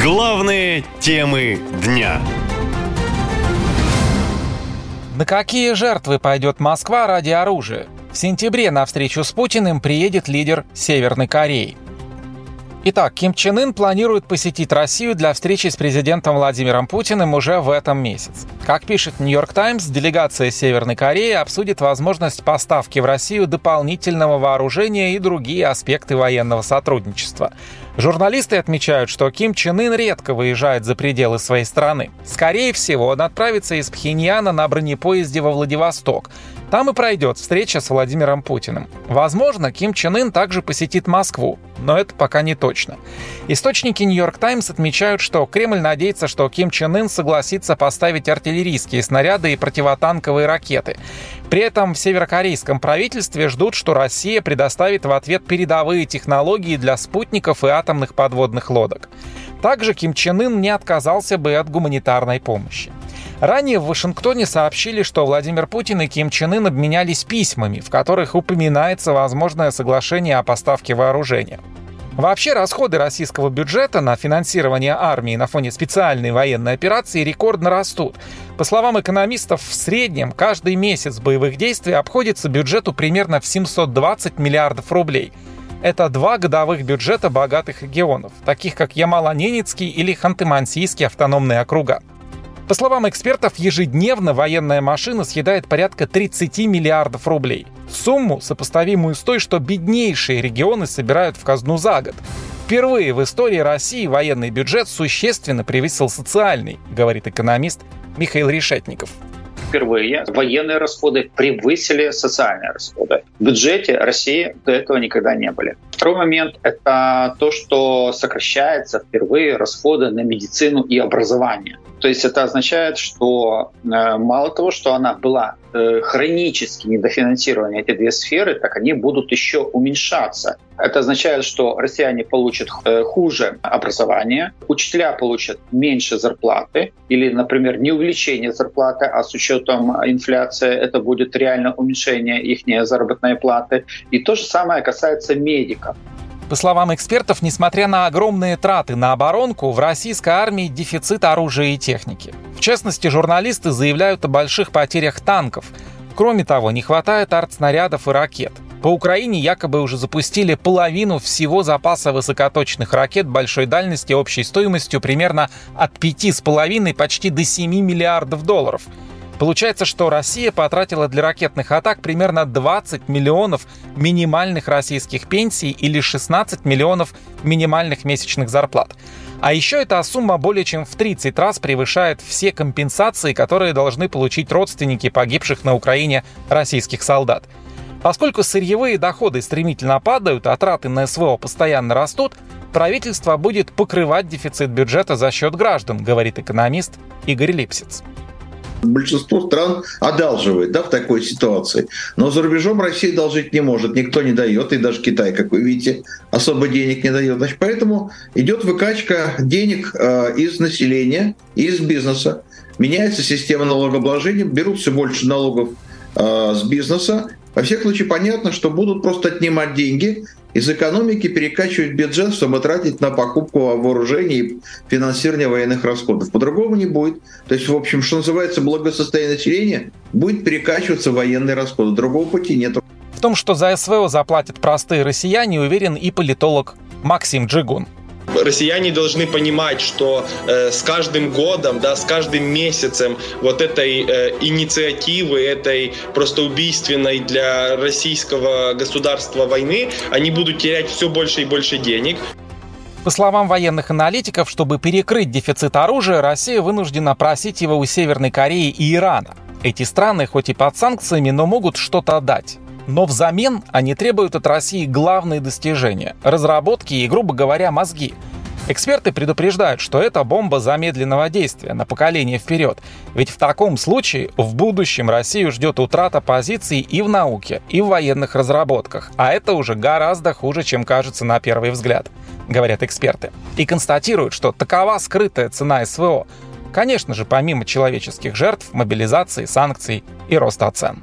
Главные темы дня. На какие жертвы пойдет Москва ради оружия? В сентябре на встречу с Путиным приедет лидер Северной Кореи. Итак, Ким Чен Ын планирует посетить Россию для встречи с президентом Владимиром Путиным уже в этом месяце. Как пишет Нью-Йорк Таймс, делегация Северной Кореи обсудит возможность поставки в Россию дополнительного вооружения и другие аспекты военного сотрудничества. Журналисты отмечают, что Ким Чен Ын редко выезжает за пределы своей страны. Скорее всего, он отправится из Пхеньяна на бронепоезде во Владивосток. Там и пройдет встреча с Владимиром Путиным. Возможно, Ким Чен Ын также посетит Москву, но это пока не точно. Источники Нью-Йорк Таймс отмечают, что Кремль надеется, что Ким Чен Ын согласится поставить артиллерийские снаряды и противотанковые ракеты. При этом в северокорейском правительстве ждут, что Россия предоставит в ответ передовые технологии для спутников и атомных подводных лодок. Также Ким Чен Ын не отказался бы от гуманитарной помощи. Ранее в Вашингтоне сообщили, что Владимир Путин и Ким Чен Ын обменялись письмами, в которых упоминается возможное соглашение о поставке вооружения. Вообще расходы российского бюджета на финансирование армии на фоне специальной военной операции рекордно растут. По словам экономистов, в среднем каждый месяц боевых действий обходится бюджету примерно в 720 миллиардов рублей. Это два годовых бюджета богатых регионов, таких как Ямало-Ненецкий или Ханты-Мансийский автономные округа. По словам экспертов, ежедневно военная машина съедает порядка 30 миллиардов рублей. Сумму, сопоставимую с той, что беднейшие регионы собирают в казну за год. Впервые в истории России военный бюджет существенно превысил социальный, говорит экономист Михаил Решетников впервые военные расходы превысили социальные расходы. В бюджете России до этого никогда не были. Второй момент — это то, что сокращается впервые расходы на медицину и образование. То есть это означает, что э, мало того, что она была э, хронически недофинансирована, эти две сферы, так они будут еще уменьшаться. Это означает, что россияне получат э, хуже образование, учителя получат меньше зарплаты, или, например, не увеличение зарплаты, а с учетом инфляции это будет реально уменьшение их заработной платы. И то же самое касается медиков. По словам экспертов, несмотря на огромные траты на оборонку, в российской армии дефицит оружия и техники. В частности, журналисты заявляют о больших потерях танков. Кроме того, не хватает артснарядов и ракет. По Украине якобы уже запустили половину всего запаса высокоточных ракет большой дальности общей стоимостью примерно от 5,5 почти до 7 миллиардов долларов – Получается, что Россия потратила для ракетных атак примерно 20 миллионов минимальных российских пенсий или 16 миллионов минимальных месячных зарплат. А еще эта сумма более чем в 30 раз превышает все компенсации, которые должны получить родственники погибших на Украине российских солдат. Поскольку сырьевые доходы стремительно падают, а траты на СВО постоянно растут, правительство будет покрывать дефицит бюджета за счет граждан, говорит экономист Игорь Липсиц. Большинство стран одалживает да, в такой ситуации. Но за рубежом Россия должить не может, никто не дает, и даже Китай, как вы видите, особо денег не дает. Значит, поэтому идет выкачка денег э, из населения, из бизнеса. Меняется система налогообложения, берут все больше налогов э, с бизнеса. Во всех случаях понятно, что будут просто отнимать деньги из экономики перекачивать бюджет, чтобы тратить на покупку вооружений и финансирование военных расходов. По-другому не будет. То есть, в общем, что называется, благосостояние населения будет перекачиваться военные расходы. Другого пути нет. В том, что за СВО заплатят простые россияне, уверен и политолог Максим Джигун россияне должны понимать, что э, с каждым годом, да, с каждым месяцем вот этой э, инициативы, этой просто убийственной для российского государства войны, они будут терять все больше и больше денег. По словам военных аналитиков, чтобы перекрыть дефицит оружия, Россия вынуждена просить его у Северной Кореи и Ирана. Эти страны хоть и под санкциями, но могут что-то дать. Но взамен они требуют от России главные достижения – разработки и, грубо говоря, мозги. Эксперты предупреждают, что это бомба замедленного действия на поколение вперед. Ведь в таком случае в будущем Россию ждет утрата позиций и в науке, и в военных разработках. А это уже гораздо хуже, чем кажется на первый взгляд, говорят эксперты. И констатируют, что такова скрытая цена СВО. Конечно же, помимо человеческих жертв, мобилизации, санкций и роста цен.